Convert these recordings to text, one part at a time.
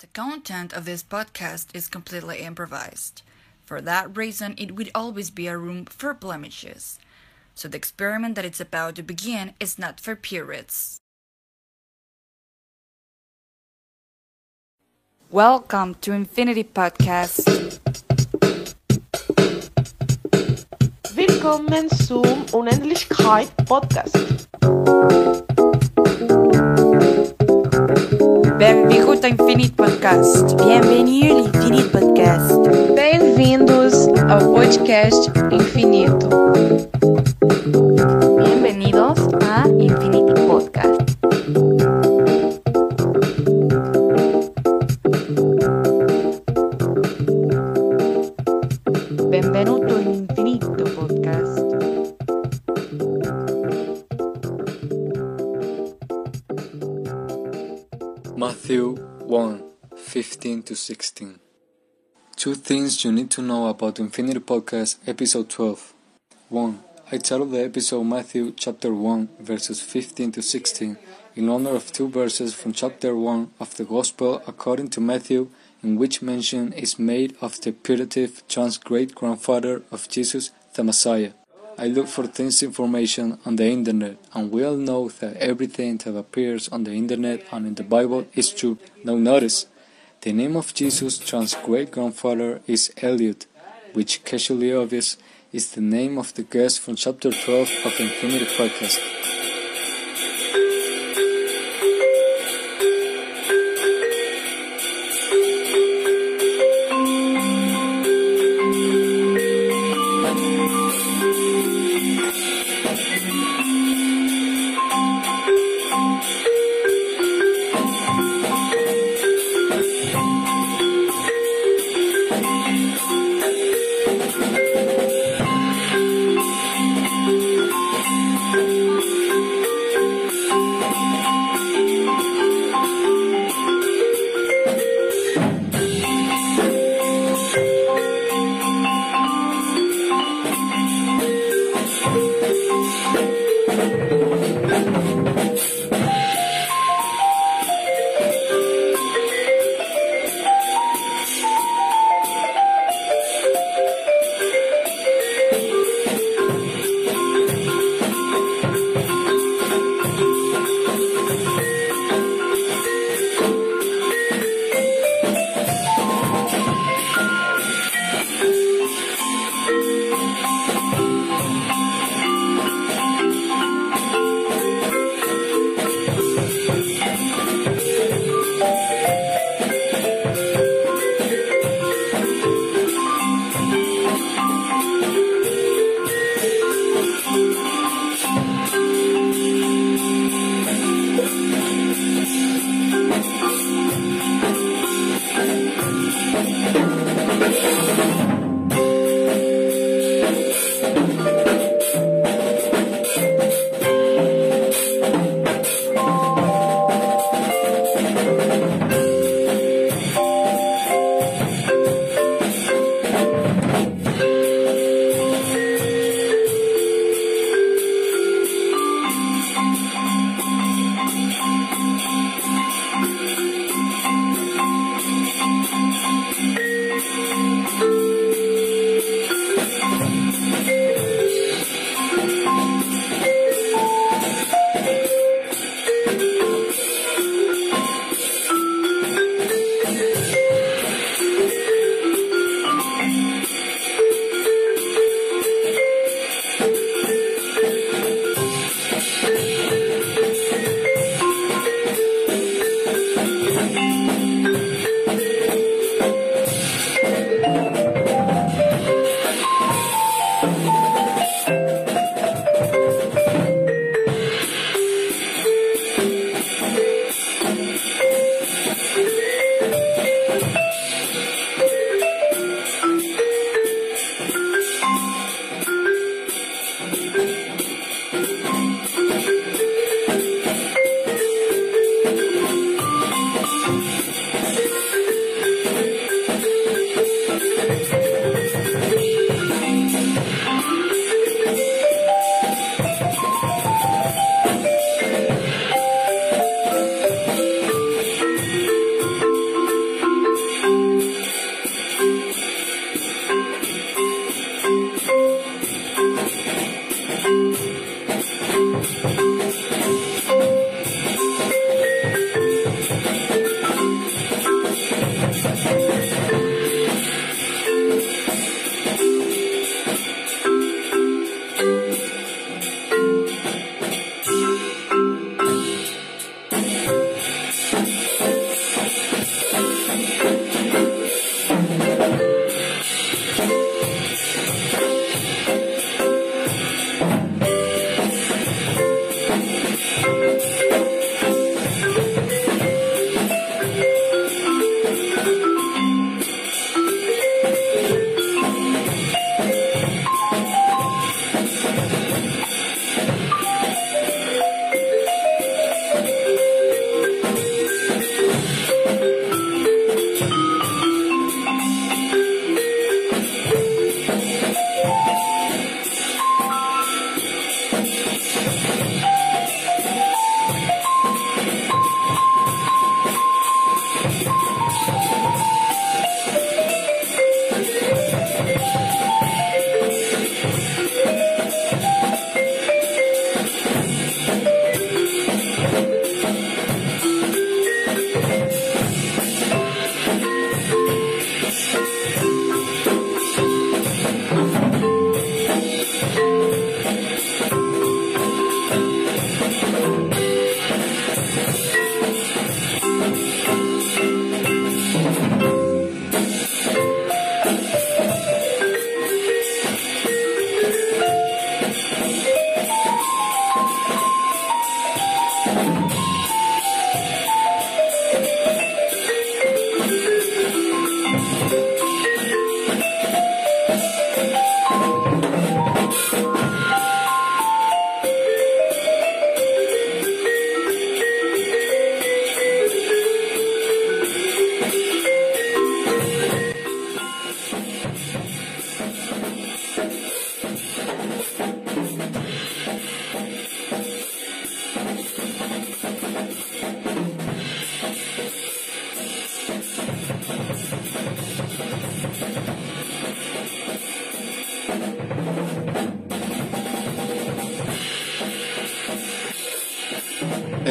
The content of this podcast is completely improvised. For that reason, it would always be a room for blemishes. So the experiment that it's about to begin is not for purists. Welcome to Infinity Podcast. Willkommen zum Unendlichkeit Podcast. Benvingut ao Infinite Podcast. Bienvenue ao Infinite Podcast. Bem-vindos ao podcast Infinito. Bienvenidos a Infinity Podcast. 15 to 16. Two things you need to know about Infinity Podcast, episode 12. 1. I titled the episode Matthew chapter 1, verses 15 to 16, in honor of two verses from chapter 1 of the Gospel according to Matthew, in which mention is made of the putative trans great grandfather of Jesus, the Messiah. I look for things information on the internet, and we all know that everything that appears on the internet and in the Bible is true. Now notice, the name of Jesus' trans great grandfather is Eliud, which casually obvious is the name of the guest from chapter 12 of the Infinity Podcast.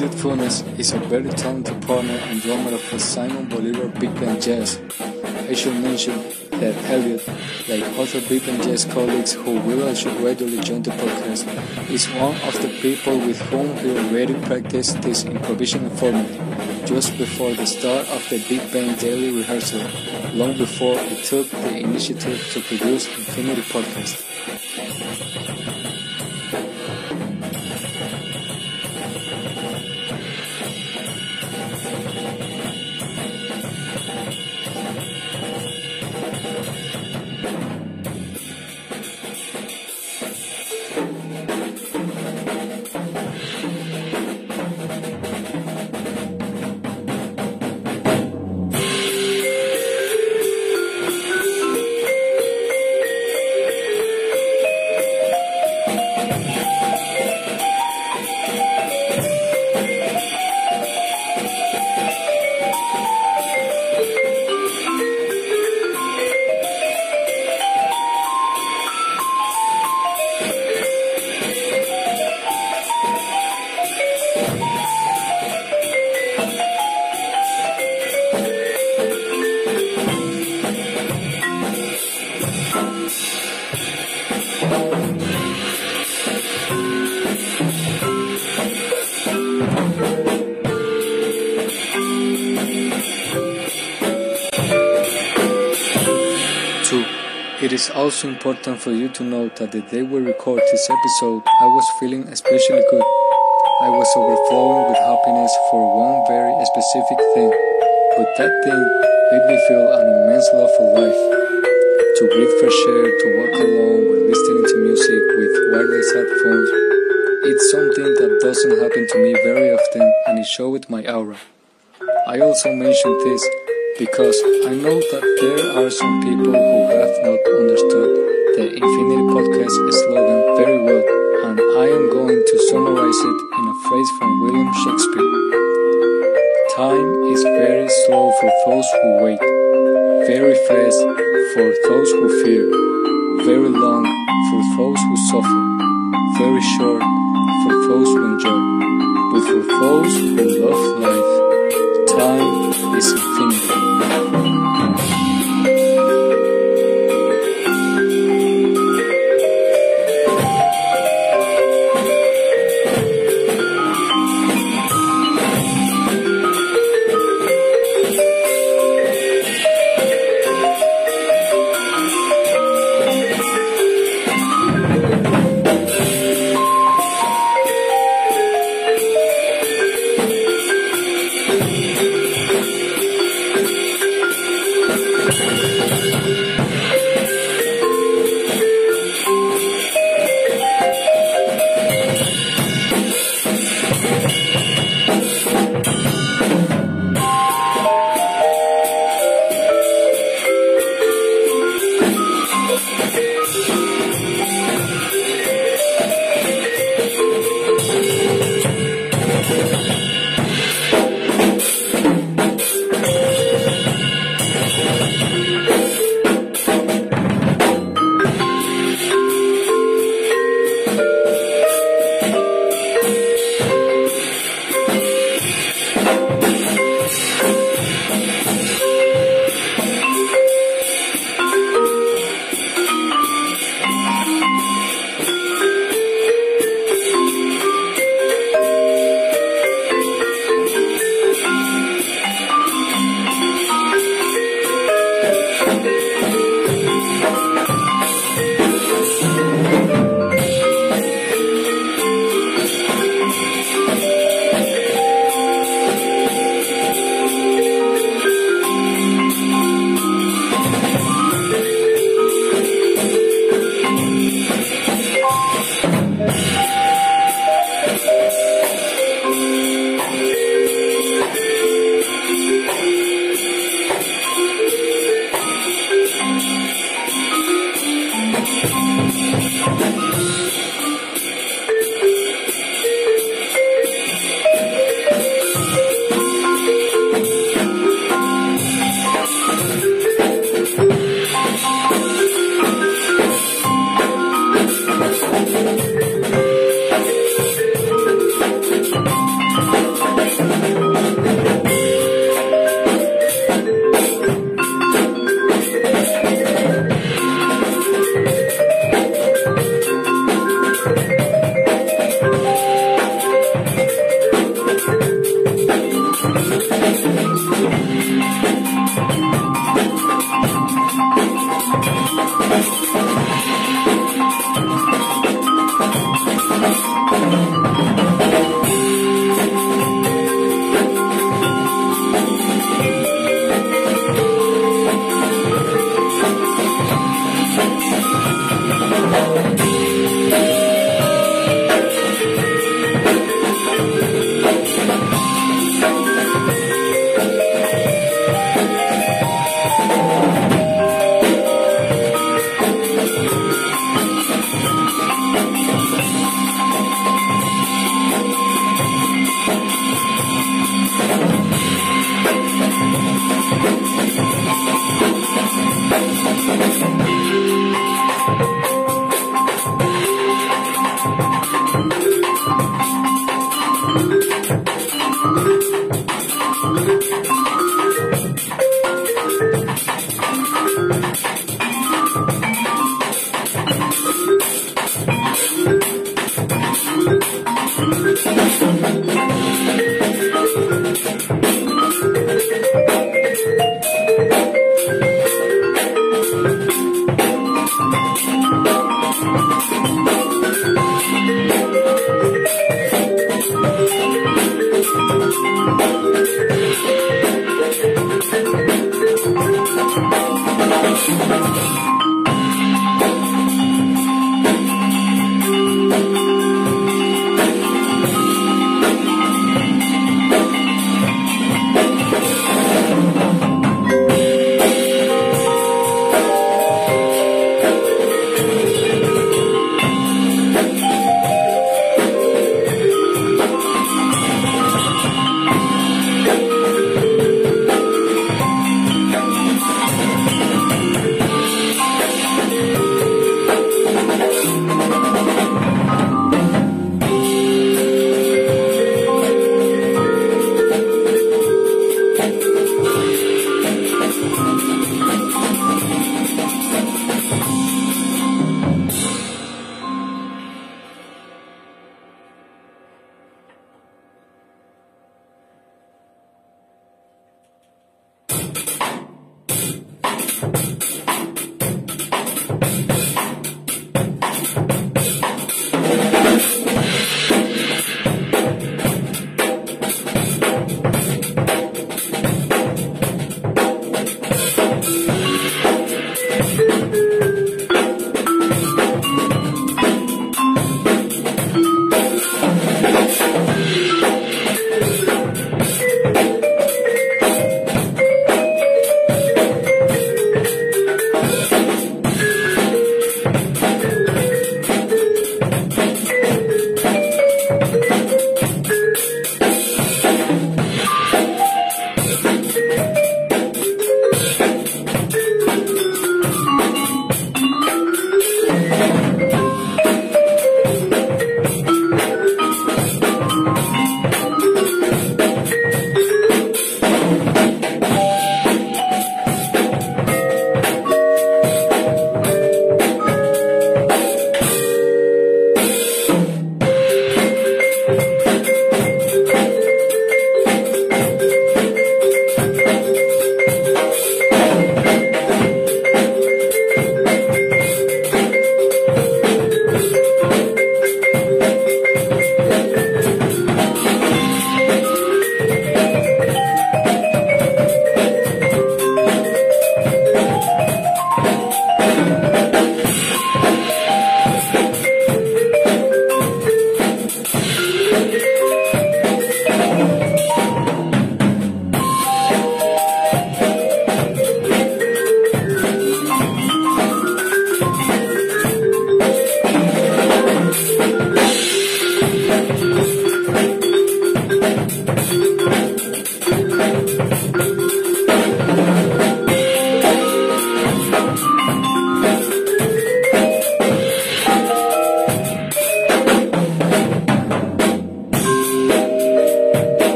Eliud Funes is a very talented partner and drummer of Simon Bolivar Big Band Jazz. I should mention that Eliud, like other Big Band Jazz colleagues who will should regularly join the podcast, is one of the people with whom we already practiced this improvisational format just before the start of the Big Band daily rehearsal, long before we took the initiative to produce Infinity Podcast. Two, it is also important for you to note that the day we record this episode, I was feeling especially good. I was overflowing with happiness for one very specific thing, but that thing made me feel an immense love for life. To breathe fresh air, to walk alone while listening to music with wireless headphones, it's something that doesn't happen to me very often and it showed my aura. I also mentioned this because I know that there are some people who have not understood the Infinity Podcast slogan very well, and I am going to summarize it in a phrase from William Shakespeare. Time is very slow for those who wait, very fast for those who fear, very long for those who suffer, very short for those who enjoy, but for those who love life, time is infinity.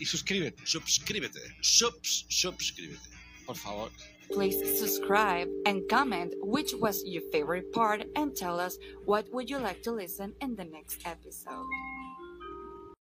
Y- y suscríbete, suscríbete, subs, suscríbete. por favor. Please subscribe and comment which was your favorite part and tell us what would you like to listen in the next episode.